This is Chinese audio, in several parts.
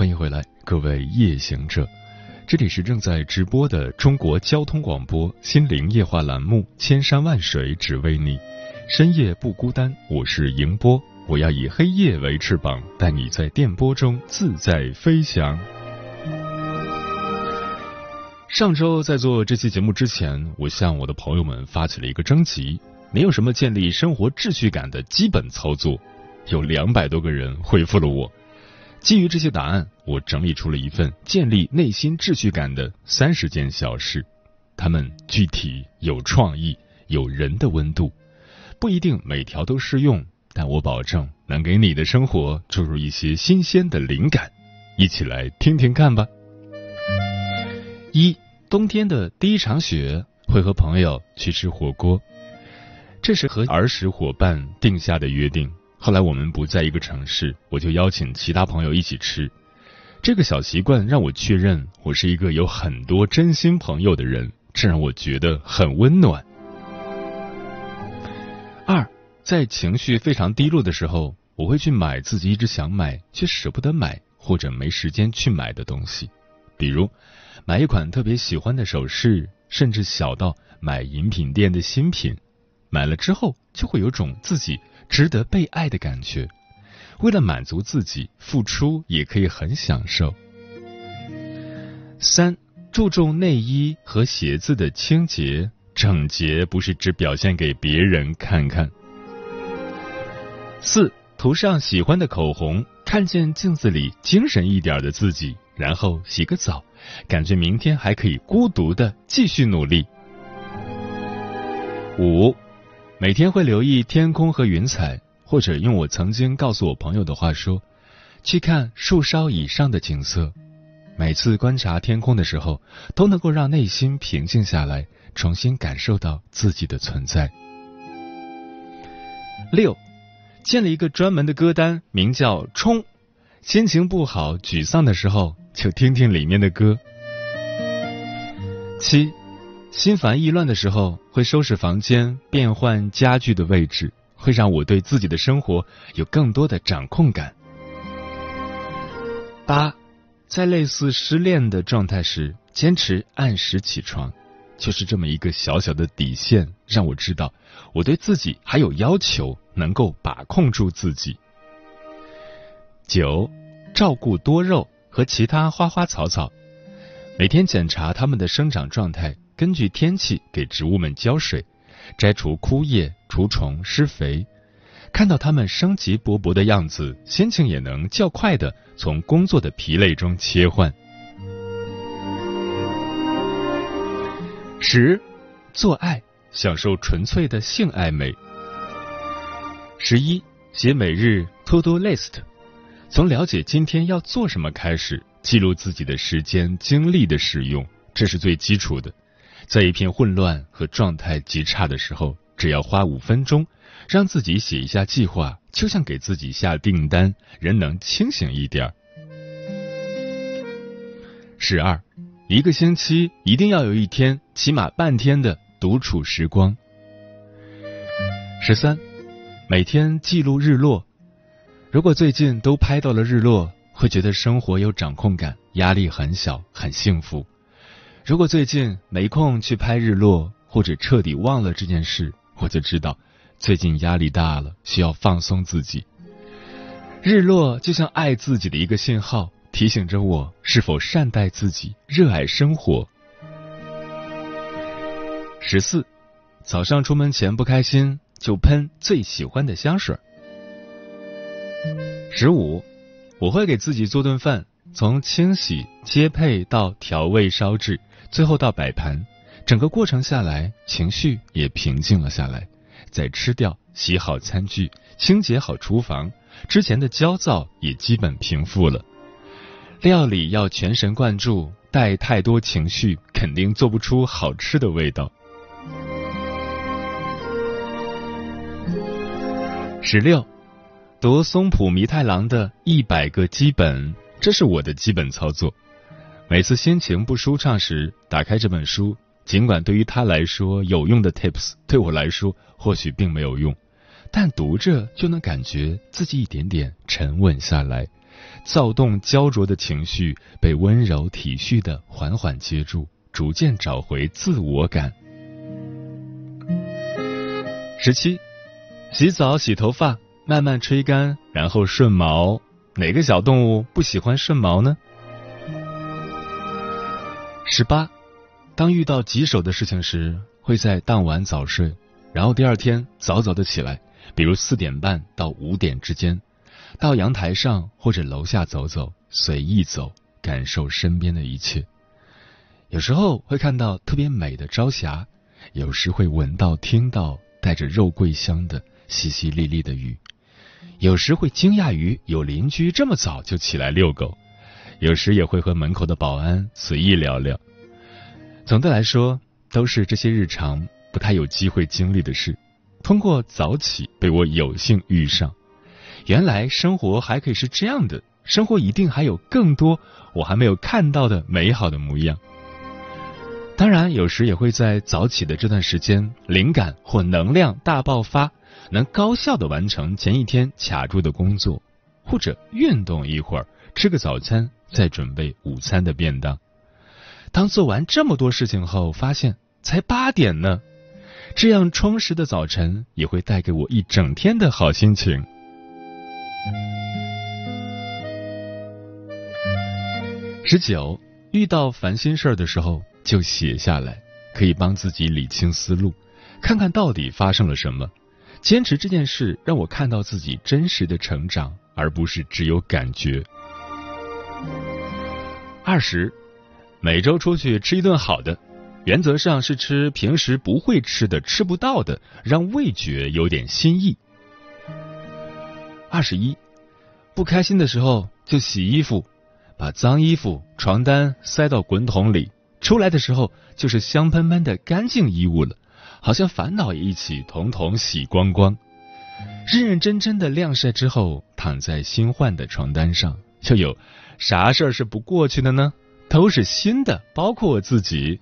欢迎回来，各位夜行者，这里是正在直播的中国交通广播心灵夜话栏目《千山万水只为你》，深夜不孤单，我是迎波，我要以黑夜为翅膀，带你在电波中自在飞翔。上周在做这期节目之前，我向我的朋友们发起了一个征集，没有什么建立生活秩序感的基本操作，有两百多个人回复了我。基于这些答案，我整理出了一份建立内心秩序感的三十件小事，它们具体有创意，有人的温度，不一定每条都适用，但我保证能给你的生活注入一些新鲜的灵感，一起来听听看吧。一，冬天的第一场雪，会和朋友去吃火锅，这是和儿时伙伴定下的约定。后来我们不在一个城市，我就邀请其他朋友一起吃。这个小习惯让我确认我是一个有很多真心朋友的人，这让我觉得很温暖。二，在情绪非常低落的时候，我会去买自己一直想买却舍不得买或者没时间去买的东西，比如买一款特别喜欢的首饰，甚至小到买饮品店的新品，买了之后就会有种自己。值得被爱的感觉，为了满足自己，付出也可以很享受。三，注重内衣和鞋子的清洁整洁，不是只表现给别人看看。四，涂上喜欢的口红，看见镜子里精神一点的自己，然后洗个澡，感觉明天还可以孤独的继续努力。五。每天会留意天空和云彩，或者用我曾经告诉我朋友的话说，去看树梢以上的景色。每次观察天空的时候，都能够让内心平静下来，重新感受到自己的存在。六，建了一个专门的歌单，名叫“冲”。心情不好、沮丧的时候，就听听里面的歌。七。心烦意乱的时候，会收拾房间，变换家具的位置，会让我对自己的生活有更多的掌控感。八，在类似失恋的状态时，坚持按时起床，就是这么一个小小的底线，让我知道我对自己还有要求，能够把控住自己。九，照顾多肉和其他花花草草，每天检查它们的生长状态。根据天气给植物们浇水，摘除枯叶、除虫、施肥，看到它们生机勃勃的样子，心情也能较快的从工作的疲累中切换。十，做爱，享受纯粹的性爱美。十一，写每日 to do list，从了解今天要做什么开始，记录自己的时间、精力的使用，这是最基础的。在一片混乱和状态极差的时候，只要花五分钟，让自己写一下计划，就像给自己下订单，人能清醒一点儿。十二，一个星期一定要有一天，起码半天的独处时光。十三，每天记录日落。如果最近都拍到了日落，会觉得生活有掌控感，压力很小，很幸福。如果最近没空去拍日落，或者彻底忘了这件事，我就知道最近压力大了，需要放松自己。日落就像爱自己的一个信号，提醒着我是否善待自己，热爱生活。十四，早上出门前不开心就喷最喜欢的香水。十五，我会给自己做顿饭，从清洗、接配到调味、烧制，最后到摆盘，整个过程下来，情绪也平静了下来。再吃掉、洗好餐具、清洁好厨房，之前的焦躁也基本平复了。料理要全神贯注，带太多情绪，肯定做不出好吃的味道。十六，读松浦弥太郎的《一百个基本》，这是我的基本操作。每次心情不舒畅时，打开这本书。尽管对于他来说有用的 tips，对我来说或许并没有用，但读着就能感觉自己一点点沉稳下来，躁动焦灼的情绪被温柔体恤的缓缓接住，逐渐找回自我感。十七，洗澡洗头发，慢慢吹干，然后顺毛。哪个小动物不喜欢顺毛呢？十八。当遇到棘手的事情时，会在当晚早睡，然后第二天早早的起来，比如四点半到五点之间，到阳台上或者楼下走走，随意走，感受身边的一切。有时候会看到特别美的朝霞，有时会闻到、听到带着肉桂香的淅淅沥沥的雨，有时会惊讶于有邻居这么早就起来遛狗，有时也会和门口的保安随意聊聊。总的来说，都是这些日常不太有机会经历的事，通过早起被我有幸遇上。原来生活还可以是这样的，生活一定还有更多我还没有看到的美好的模样。当然，有时也会在早起的这段时间，灵感或能量大爆发，能高效的完成前一天卡住的工作，或者运动一会儿，吃个早餐，再准备午餐的便当。当做完这么多事情后，发现才八点呢。这样充实的早晨也会带给我一整天的好心情。十九，遇到烦心事儿的时候就写下来，可以帮自己理清思路，看看到底发生了什么。坚持这件事让我看到自己真实的成长，而不是只有感觉。二十。每周出去吃一顿好的，原则上是吃平时不会吃的、吃不到的，让味觉有点新意。二十一，不开心的时候就洗衣服，把脏衣服、床单塞到滚筒里，出来的时候就是香喷喷的干净衣物了，好像烦恼也一起统统洗光光。认认真真的晾晒之后，躺在新换的床单上，又有啥事儿是不过去的呢？都是新的，包括我自己。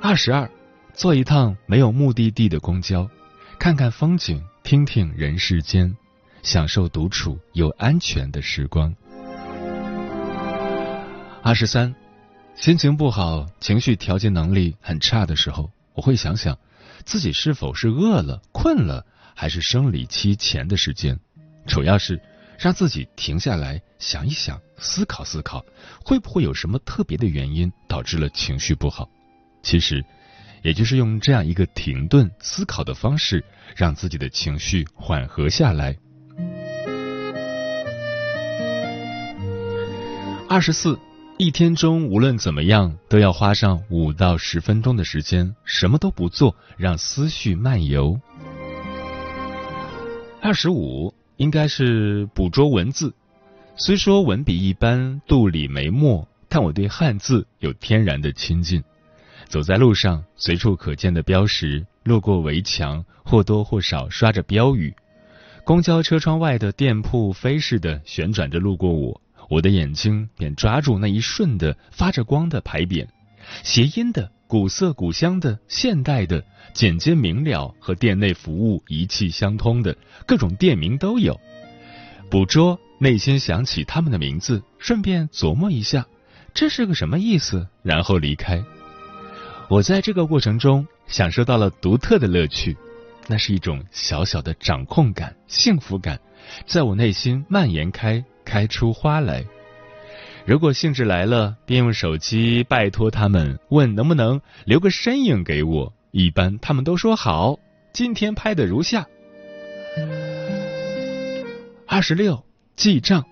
二十二，坐一趟没有目的地的公交，看看风景，听听人世间，享受独处又安全的时光。二十三，心情不好，情绪调节能力很差的时候，我会想想自己是否是饿了、困了，还是生理期前的时间，主要是。让自己停下来想一想，思考思考，会不会有什么特别的原因导致了情绪不好？其实，也就是用这样一个停顿思考的方式，让自己的情绪缓和下来。二十四，一天中无论怎么样，都要花上五到十分钟的时间，什么都不做，让思绪漫游。二十五。应该是捕捉文字，虽说文笔一般，肚里没墨，但我对汉字有天然的亲近。走在路上，随处可见的标识，路过围墙，或多或少刷着标语。公交车窗外的店铺飞似的旋转着路过我，我的眼睛便抓住那一瞬的发着光的牌匾，谐音的。古色古香的、现代的、简洁明了和店内服务一气相通的各种店名都有。捕捉，内心想起他们的名字，顺便琢磨一下这是个什么意思，然后离开。我在这个过程中享受到了独特的乐趣，那是一种小小的掌控感、幸福感，在我内心蔓延开，开出花来。如果兴致来了，便用手机拜托他们，问能不能留个身影给我。一般他们都说好。今天拍的如下：二十六记账，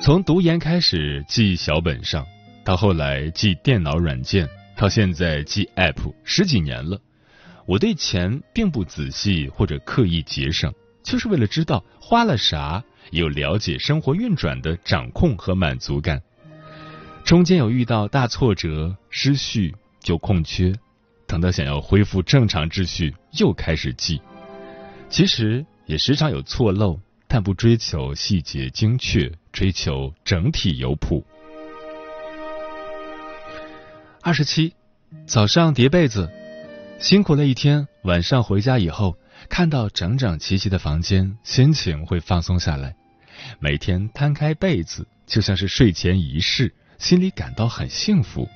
从读研开始记小本上，到后来记电脑软件，到现在记 App，十几年了。我对钱并不仔细或者刻意节省，就是为了知道花了啥，有了解生活运转的掌控和满足感。中间有遇到大挫折、失序，就空缺。等到想要恢复正常秩序，又开始记。其实也时常有错漏，但不追求细节精确，追求整体有谱。二十七，早上叠被子，辛苦了一天，晚上回家以后，看到整整齐齐的房间，心情会放松下来。每天摊开被子，就像是睡前仪式，心里感到很幸福。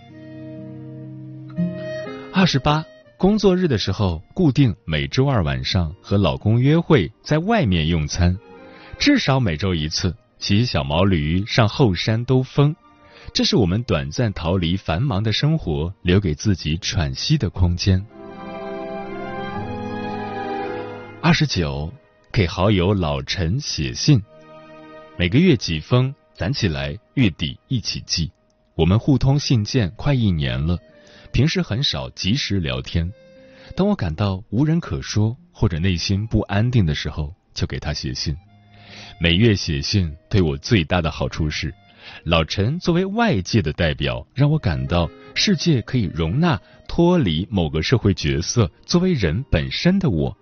二十八，工作日的时候，固定每周二晚上和老公约会，在外面用餐，至少每周一次，骑小毛驴上后山兜风，这是我们短暂逃离繁忙的生活，留给自己喘息的空间。二十九，给好友老陈写信，每个月几封，攒起来，月底一起寄。我们互通信件快一年了。平时很少及时聊天，当我感到无人可说或者内心不安定的时候，就给他写信。每月写信对我最大的好处是，老陈作为外界的代表，让我感到世界可以容纳脱离某个社会角色作为人本身的我。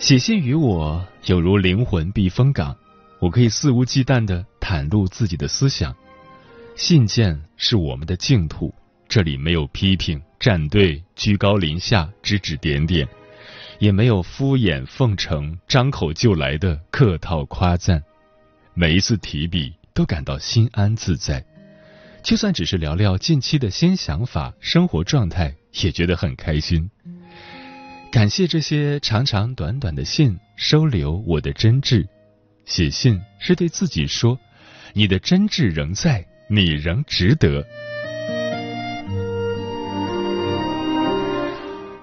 写信于我有如灵魂避风港，我可以肆无忌惮的袒露自己的思想。信件是我们的净土。这里没有批评、站队、居高临下、指指点点，也没有敷衍奉承、张口就来的客套夸赞。每一次提笔，都感到心安自在。就算只是聊聊近期的新想法、生活状态，也觉得很开心。感谢这些长长短短的信，收留我的真挚。写信是对自己说：“你的真挚仍在，你仍值得。”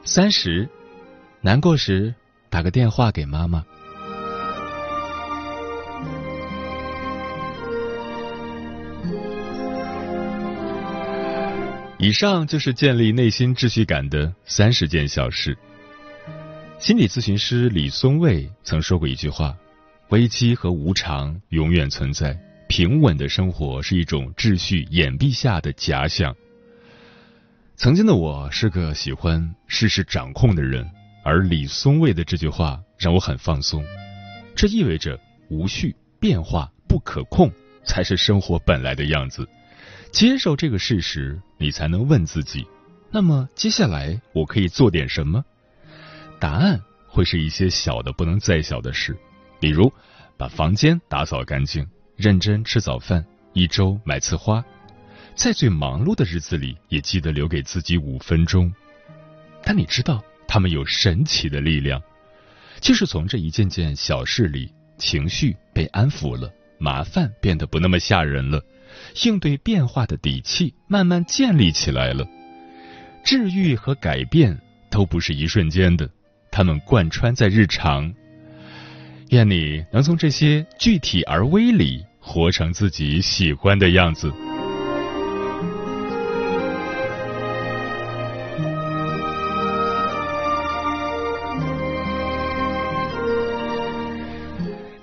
三十，难过时打个电话给妈妈。以上就是建立内心秩序感的三十件小事。心理咨询师李松蔚曾说过一句话：“危机和无常永远存在，平稳的生活是一种秩序掩蔽下的假想。”曾经的我是个喜欢事事掌控的人，而李松蔚的这句话让我很放松。这意味着无序、变化不可控才是生活本来的样子。接受这个事实，你才能问自己：那么接下来我可以做点什么？答案会是一些小的不能再小的事，比如把房间打扫干净，认真吃早饭，一周买次花。在最忙碌的日子里，也记得留给自己五分钟。但你知道，他们有神奇的力量，就是从这一件件小事里，情绪被安抚了，麻烦变得不那么吓人了，应对变化的底气慢慢建立起来了。治愈和改变都不是一瞬间的，他们贯穿在日常。愿你能从这些具体而微里，活成自己喜欢的样子。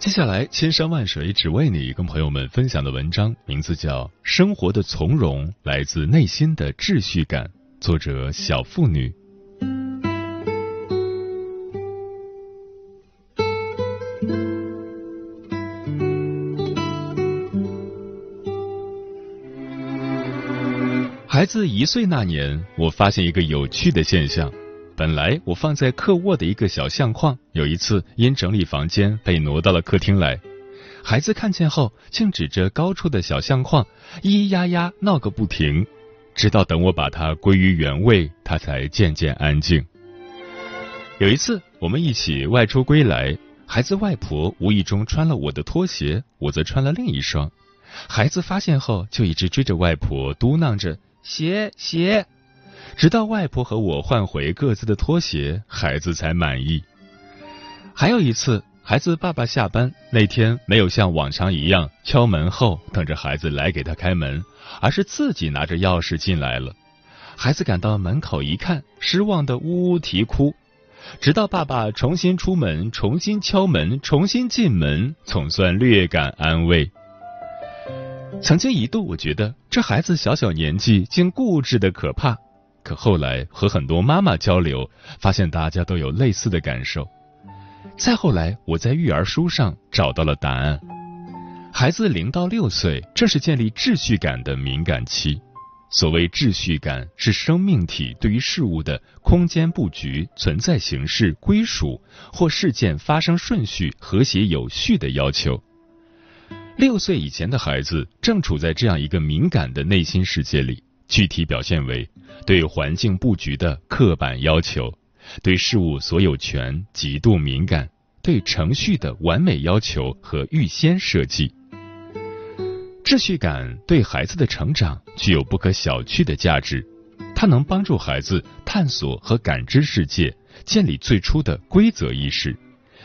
接下来，千山万水只为你，跟朋友们分享的文章名字叫《生活的从容来自内心的秩序感》，作者小妇女。孩子一岁那年，我发现一个有趣的现象。本来我放在客卧的一个小相框，有一次因整理房间被挪到了客厅来。孩子看见后，竟指着高处的小相框，咿咿呀呀闹个不停，直到等我把它归于原位，他才渐渐安静。有一次我们一起外出归来，孩子外婆无意中穿了我的拖鞋，我则穿了另一双。孩子发现后，就一直追着外婆嘟囔着“鞋鞋”，直到外婆和我换回各自的拖鞋，孩子才满意。还有一次，孩子爸爸下班那天没有像往常一样敲门后等着孩子来给他开门，而是自己拿着钥匙进来了。孩子赶到门口一看，失望的呜呜啼哭。直到爸爸重新出门、重新敲门、重新进门，总算略感安慰。曾经一度，我觉得这孩子小小年纪竟固执的可怕。可后来和很多妈妈交流，发现大家都有类似的感受。再后来，我在育儿书上找到了答案：孩子零到六岁正是建立秩序感的敏感期。所谓秩序感，是生命体对于事物的空间布局、存在形式、归属或事件发生顺序和谐有序的要求。六岁以前的孩子正处在这样一个敏感的内心世界里，具体表现为对环境布局的刻板要求，对事物所有权极度敏感，对程序的完美要求和预先设计。秩序感对孩子的成长具有不可小觑的价值，它能帮助孩子探索和感知世界，建立最初的规则意识，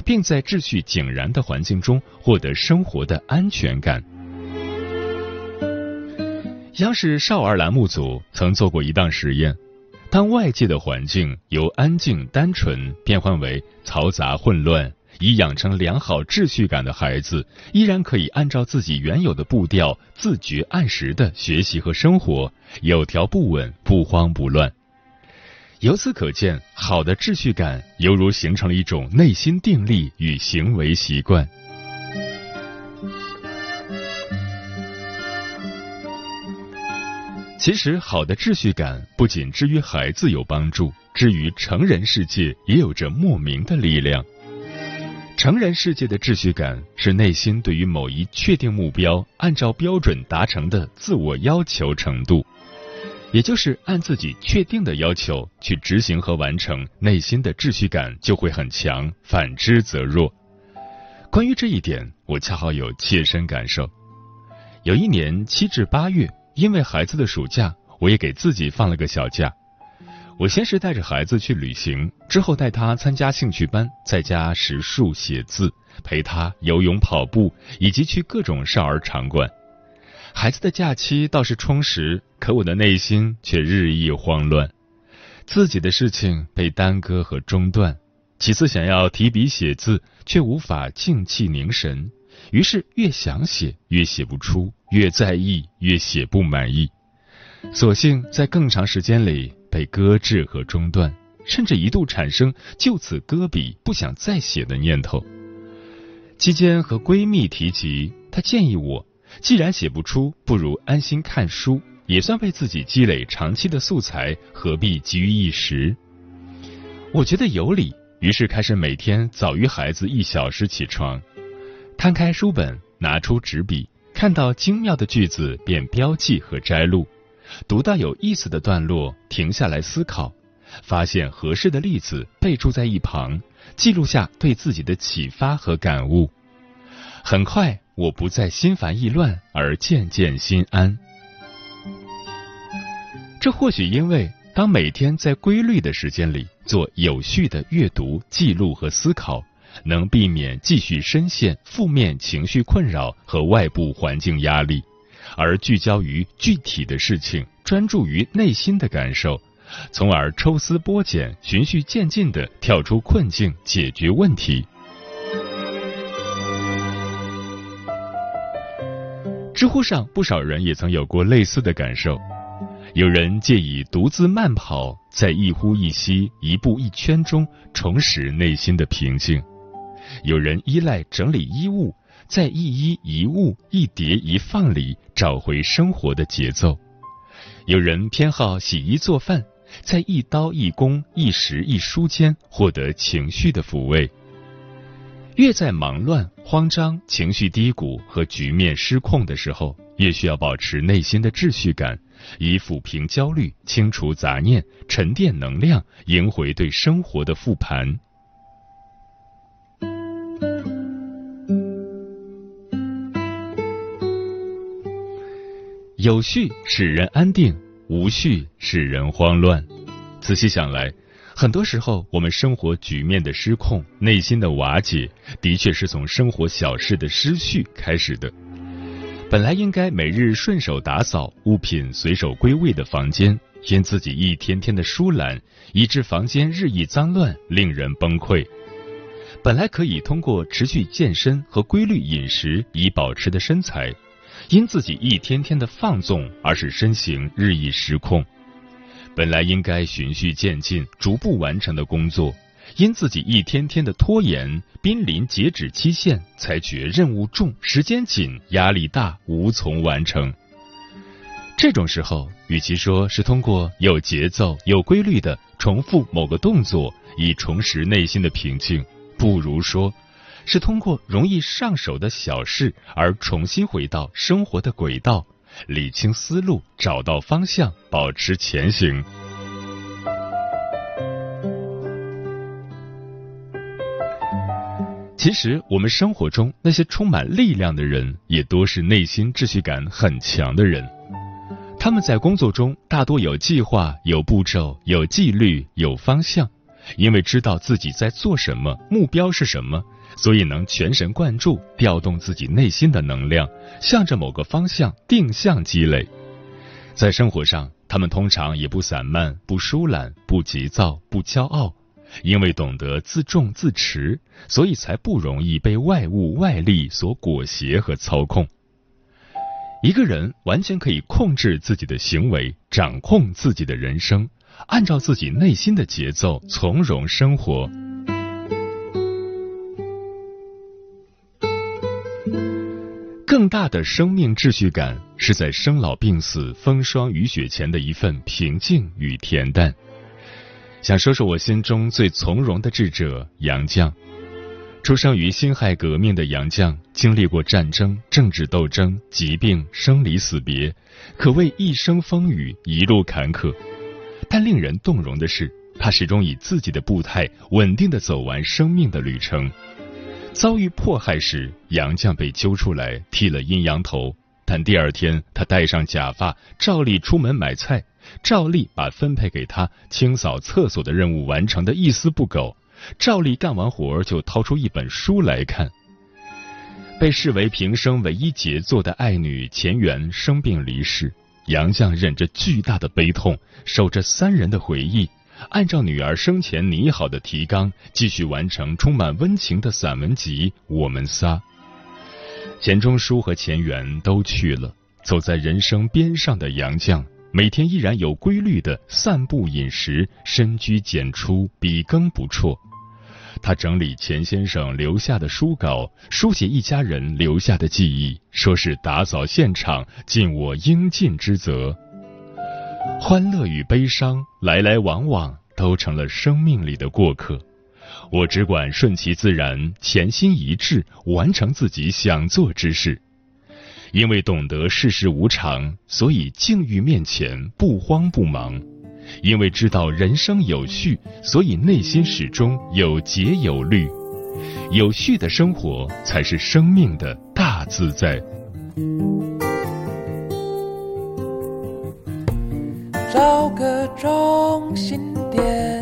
并在秩序井然的环境中获得生活的安全感。央视少儿栏目组曾做过一档实验，当外界的环境由安静单纯变换为嘈杂混乱。已养成良好秩序感的孩子，依然可以按照自己原有的步调，自觉按时的学习和生活，有条不紊，不慌不乱。由此可见，好的秩序感犹如形成了一种内心定力与行为习惯。其实，好的秩序感不仅之于孩子有帮助，之于成人世界也有着莫名的力量。成人世界的秩序感是内心对于某一确定目标按照标准达成的自我要求程度，也就是按自己确定的要求去执行和完成，内心的秩序感就会很强，反之则弱。关于这一点，我恰好有切身感受。有一年七至八月，因为孩子的暑假，我也给自己放了个小假。我先是带着孩子去旅行，之后带他参加兴趣班，在家识数、写字，陪他游泳、跑步，以及去各种少儿场馆。孩子的假期倒是充实，可我的内心却日益慌乱。自己的事情被耽搁和中断，几次想要提笔写字，却无法静气凝神，于是越想写越写不出，越在意越写不满意，索性在更长时间里。被搁置和中断，甚至一度产生就此搁笔、不想再写的念头。期间和闺蜜提及，她建议我，既然写不出，不如安心看书，也算为自己积累长期的素材，何必急于一时？我觉得有理，于是开始每天早于孩子一小时起床，摊开书本，拿出纸笔，看到精妙的句子便标记和摘录。读到有意思的段落，停下来思考，发现合适的例子，备注在一旁，记录下对自己的启发和感悟。很快，我不再心烦意乱，而渐渐心安。这或许因为，当每天在规律的时间里做有序的阅读、记录和思考，能避免继续深陷负面情绪困扰和外部环境压力。而聚焦于具体的事情，专注于内心的感受，从而抽丝剥茧、循序渐进的跳出困境，解决问题。知乎上不少人也曾有过类似的感受，有人借以独自慢跑，在一呼一吸、一步一圈中重拾内心的平静；有人依赖整理衣物。在一衣一物、一叠一放里找回生活的节奏。有人偏好洗衣做饭，在一刀一工、一时一书间获得情绪的抚慰。越在忙乱、慌张、情绪低谷和局面失控的时候，越需要保持内心的秩序感，以抚平焦虑、清除杂念、沉淀能量，赢回对生活的复盘。有序使人安定，无序使人慌乱，仔细想来。很多时候我们生活局面的失控、内心的瓦解，的确是从生活小事的失序开始的。本来应该每日顺手打扫、物品随手归位的房间，因自己一天天的疏懒，以致房间日益脏乱，令人崩溃。本来可以通过持续健身和规律饮食以保持的身材，因自己一天天的放纵而使身形日益失控。本来应该循序渐进、逐步完成的工作。因自己一天天的拖延，濒临截止期限，才觉任务重、时间紧、压力大，无从完成。这种时候，与其说是通过有节奏、有规律的重复某个动作以重拾内心的平静，不如说是通过容易上手的小事而重新回到生活的轨道，理清思路，找到方向，保持前行。其实，我们生活中那些充满力量的人，也多是内心秩序感很强的人。他们在工作中大多有计划、有步骤、有纪律、有方向，因为知道自己在做什么，目标是什么，所以能全神贯注，调动自己内心的能量，向着某个方向定向积累。在生活上，他们通常也不散漫、不疏懒、不急躁、不骄傲。因为懂得自重自持，所以才不容易被外物外力所裹挟和操控。一个人完全可以控制自己的行为，掌控自己的人生，按照自己内心的节奏从容生活。更大的生命秩序感，是在生老病死、风霜雨雪前的一份平静与恬淡。想说说我心中最从容的智者杨绛。出生于辛亥革命的杨绛，经历过战争、政治斗争、疾病、生离死别，可谓一生风雨，一路坎坷。但令人动容的是，他始终以自己的步态稳定的走完生命的旅程。遭遇迫害时，杨绛被揪出来剃了阴阳头，但第二天他戴上假发，照例出门买菜。照例把分配给他清扫厕所的任务完成的一丝不苟，照例干完活就掏出一本书来看。被视为平生唯一杰作的爱女钱媛生病离世，杨绛忍着巨大的悲痛，守着三人的回忆，按照女儿生前拟好的提纲，继续完成充满温情的散文集《我们仨》。钱钟书和钱媛都去了，走在人生边上的杨绛。每天依然有规律的散步、饮食、深居简出，笔耕不辍。他整理钱先生留下的书稿，书写一家人留下的记忆，说是打扫现场，尽我应尽之责。欢乐与悲伤来来往往，都成了生命里的过客。我只管顺其自然，潜心一致，完成自己想做之事。因为懂得世事无常，所以境遇面前不慌不忙；因为知道人生有序，所以内心始终有节有律。有序的生活才是生命的大自在。找个中心点，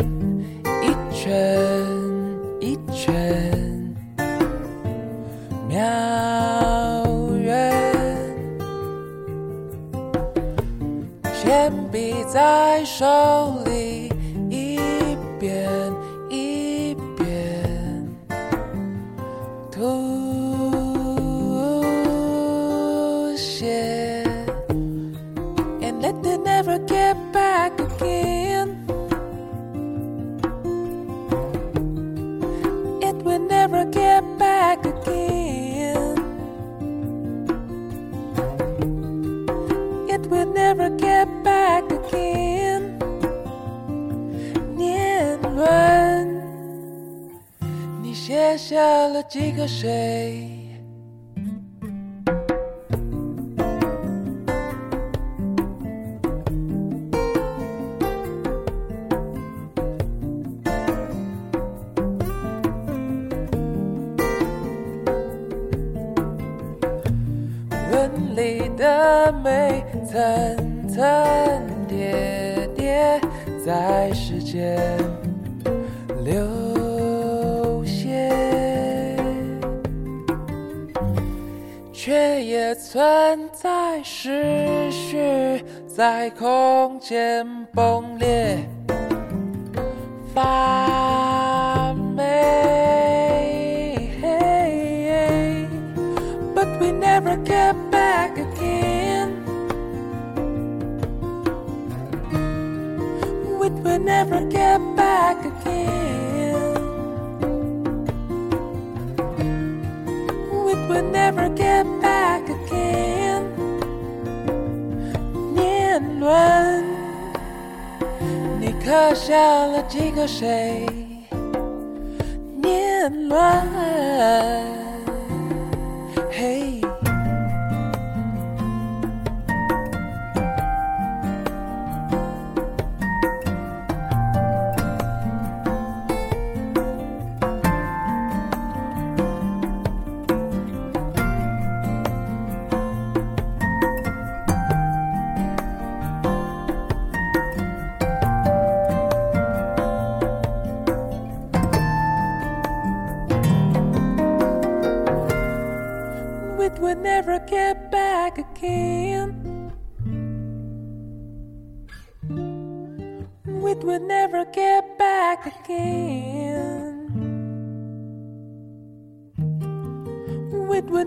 一圈一圈，秒。铅笔在手里，几个谁？伦理的美层层叠叠在时间流却也存在失序在空间崩裂发霉。But we never get back again. We will never get back get back again. 年轮，你刻下了几个谁？年轮。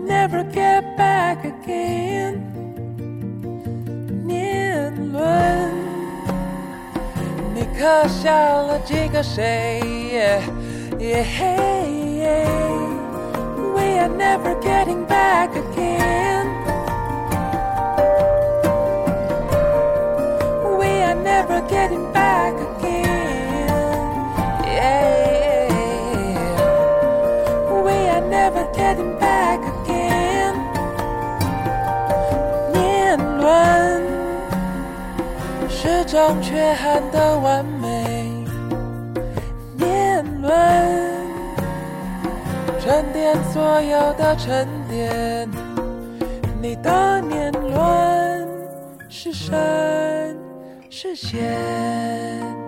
We will never get back again. 年轮，你刻下了几个谁？Yeah, We are never getting back again. We are never getting back again. 是种缺憾的完美。年轮。沉淀所有的沉淀，你的年轮是深是浅。